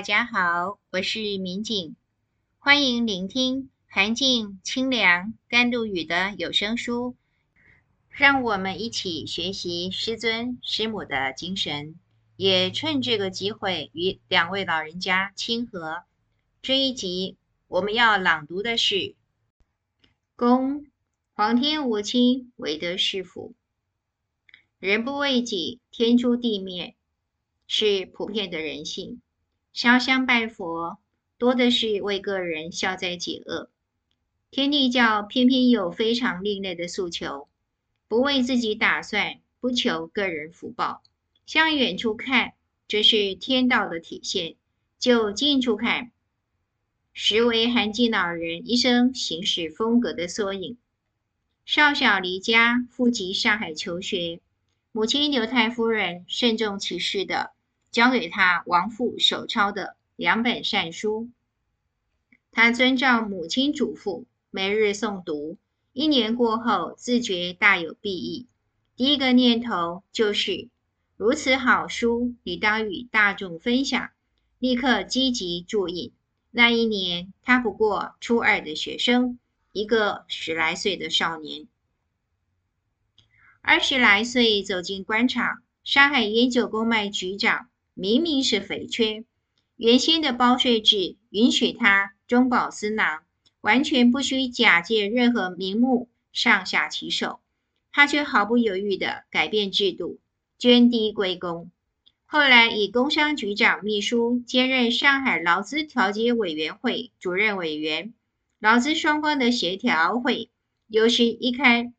大家好，我是民警，欢迎聆听寒静、清凉、甘露雨的有声书，让我们一起学习师尊师母的精神，也趁这个机会与两位老人家亲和。这一集我们要朗读的是《公皇天无亲，唯德是辅。人不为己，天诛地灭，是普遍的人性。烧香拜佛，多的是为个人消灾解厄。天地教偏偏有非常另类的诉求，不为自己打算，不求个人福报。向远处看，这是天道的体现；就近处看，实为涵静老人一生行事风格的缩影。少小离家，赴集上海求学，母亲刘太夫人慎重其事的交给他亡父手抄的两本善书。他遵照母亲嘱咐，每日诵读。一年过后，自觉大有裨益。第一个念头就是：如此好书，理当与大众分享。立刻积极注印。那一年，他不过初二的学生，一个十来岁的少年。二十来岁走进官场，上海烟酒公卖局长明明是肥缺，原先的包税制允许他中饱私囊，完全不需假借任何名目上下其手，他却毫不犹豫地改变制度，捐低归公。后来以工商局长秘书兼任上海劳资调解委员会主任委员，劳资双方的协调会有时一开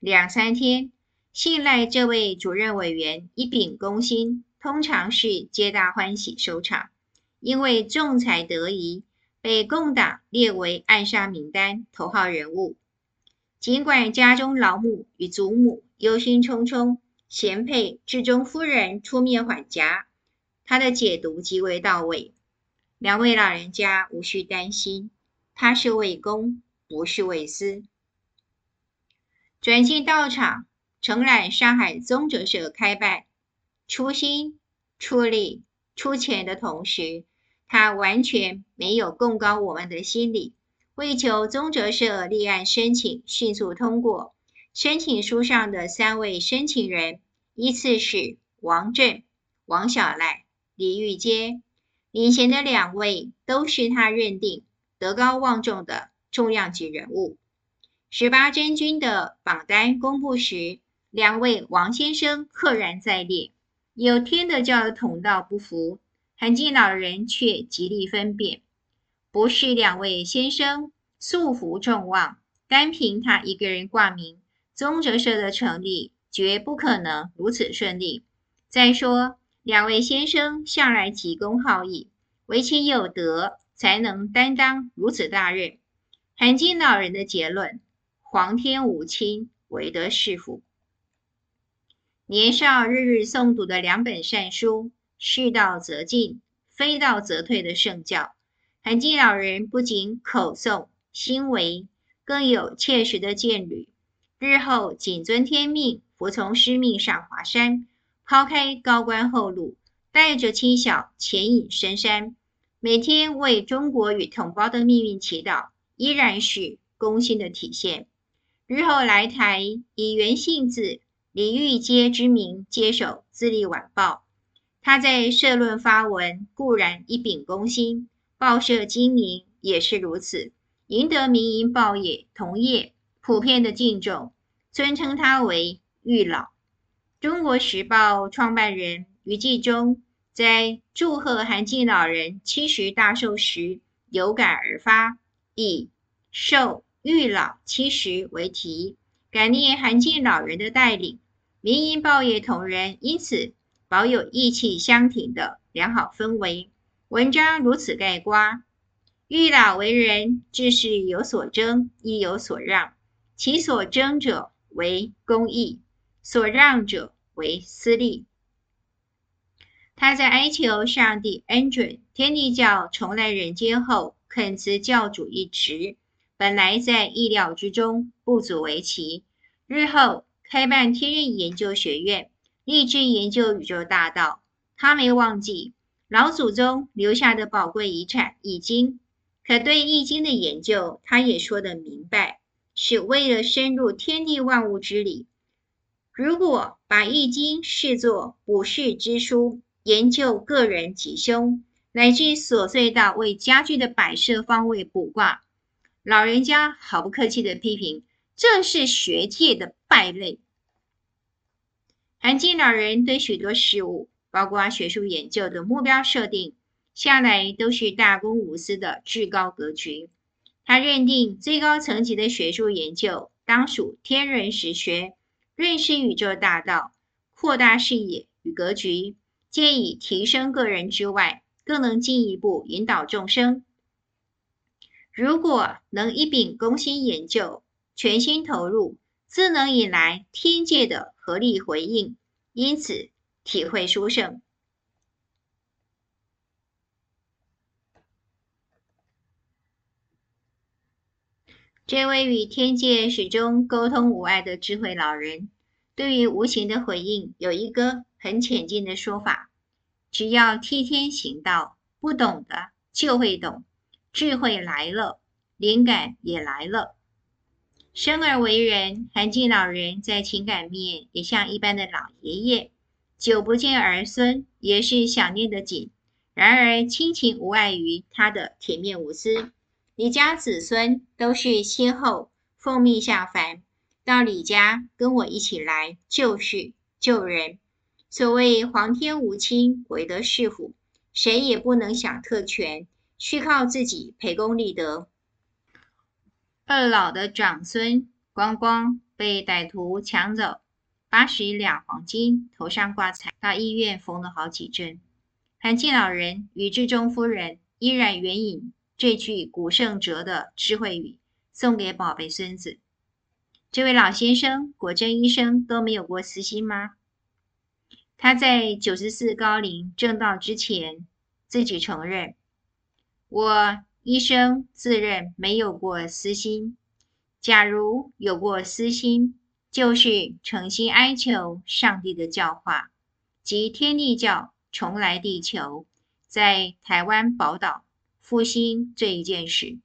两三天。信赖这位主任委员一秉公心，通常是皆大欢喜收场。因为仲裁得宜，被共党列为暗杀名单头号人物。尽管家中老母与祖母忧心忡忡。贤配智忠夫人出面缓颊，他的解读极为到位。两位老人家无需担心，他是为公，不是为私。转进道场，承揽上海宗哲社开办，出心、出力、出钱的同时，他完全没有贡高我们的心理，为求宗哲社立案申请迅速通过。申请书上的三位申请人依次是王震、王小赖、李玉阶，领衔的两位都是他认定德高望重的重量级人物。十八真君的榜单公布时，两位王先生赫然在列。有天德教的同道不服，涵静老人却极力分辨，不是两位先生素服众望，单凭他一个人挂名。宗哲社的成立绝不可能如此顺利。再说，两位先生向来急公好义，唯其有德，才能担当如此大任。涵静老人的结论：皇天无亲，唯德是辅。年少日日诵读的两本善书，是道则进，非道则退的圣教。涵静老人不仅口诵心为，更有切实的见履。日后谨遵天命，服从师命上华山，抛开高官厚禄，带着妻小潜隐深山，每天为中国与同胞的命运祈祷，依然是公心的体现。日后来台，以原姓字李玉阶之名接手《自立晚报》，他在社论发文固然一秉公心，报社经营也是如此，赢得民营报业同业普遍的敬重，尊称他为玉老。中国时报创办人余纪忠在祝贺韩进老人七十大寿时，有感而发，以“寿玉老七十”为题，感念韩进老人的带领，民营报业同仁因此保有义气相挺的良好氛围。文章如此概括：玉老为人，治事有所争，亦有所让。其所争者为公义，所让者为私利。他在哀求上帝恩准天地教重来人间后，恳辞教主一职，本来在意料之中，不足为奇。日后开办天运研究学院，立志研究宇宙大道。他没忘记老祖宗留下的宝贵遗产《易经》，可对《易经》的研究，他也说得明白，是为了深入天地万物之理。如果把《易经》视作卜筮之书，研究个人吉凶，乃至琐碎到为家具的摆设方位卜卦，老人家毫不客气地批评，这是学界的败类。韩进老人对许多事物，包括学术研究的目标设定，向来都是大公无私的至高格局。他认定最高层级的学术研究，当属天人实学，认识宇宙大道，扩大视野与格局，借以提升个人之外，更能进一步引导众生。如果能一秉公心研究，全心投入，自能引来天界的合力回应。因此，体会殊胜。这位与天界始终沟通无碍的智慧老人，对于无形的回应有一个很浅近的说法：只要替天行道，不懂的就会懂，智慧来了，灵感也来了。生而为人，韩进老人在情感面也像一般的老爷爷，久不见儿孙也是想念的紧。然而亲情无碍于他的铁面无私，李家子孙都是先后奉命下凡，到李家跟我一起来救世救人。所谓皇天无亲，唯德是辅，谁也不能享特权，需靠自己培功立德。二老的长孙光光被歹徒抢走八十两黄金，头上挂彩，到医院缝了好几针。韩进老人与志忠夫人依然援引这句古圣哲的智慧语，送给宝贝孙子。这位老先生果真一生都没有过私心吗？他在九十四高龄正道之前，自己承认我。一生自认没有过私心，假如有过私心，就是诚心哀求上帝的教化，即天地教重来地球，在台湾宝岛复兴这一件事。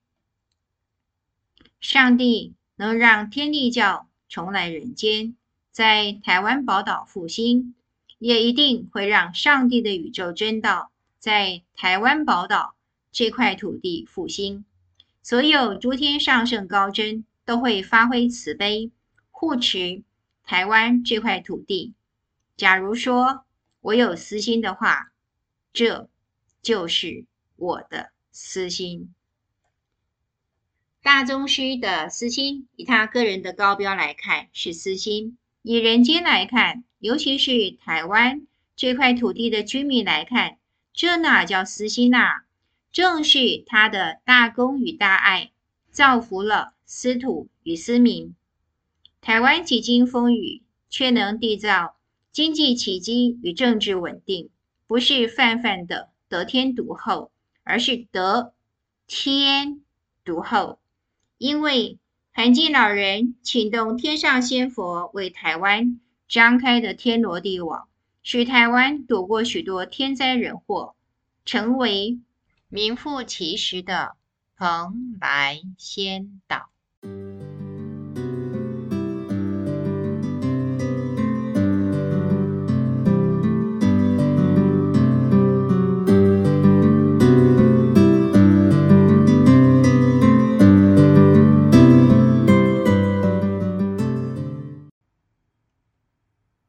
上帝能让天地教重来人间，在台湾宝岛复兴，也一定会让上帝的宇宙真道在台湾宝岛。这块土地复兴，所有诸天上圣高真都会发挥慈悲，护持台湾这块土地。假如说我有私心的话，这就是我的私心。大宗师的私心，以他个人的高标来看是私心；以人间来看，尤其是台湾这块土地的居民来看，这哪叫私心呐、啊？正是他的大公与大爱，造福了司土与私民。台湾几经风雨，却能缔造经济奇迹与政治稳定，不是泛泛的得天独厚，而是得天独厚。因为韩进老人请动天上仙佛为台湾张开的天罗地网，使台湾躲过许多天灾人祸，成为名副其实的蓬莱仙岛。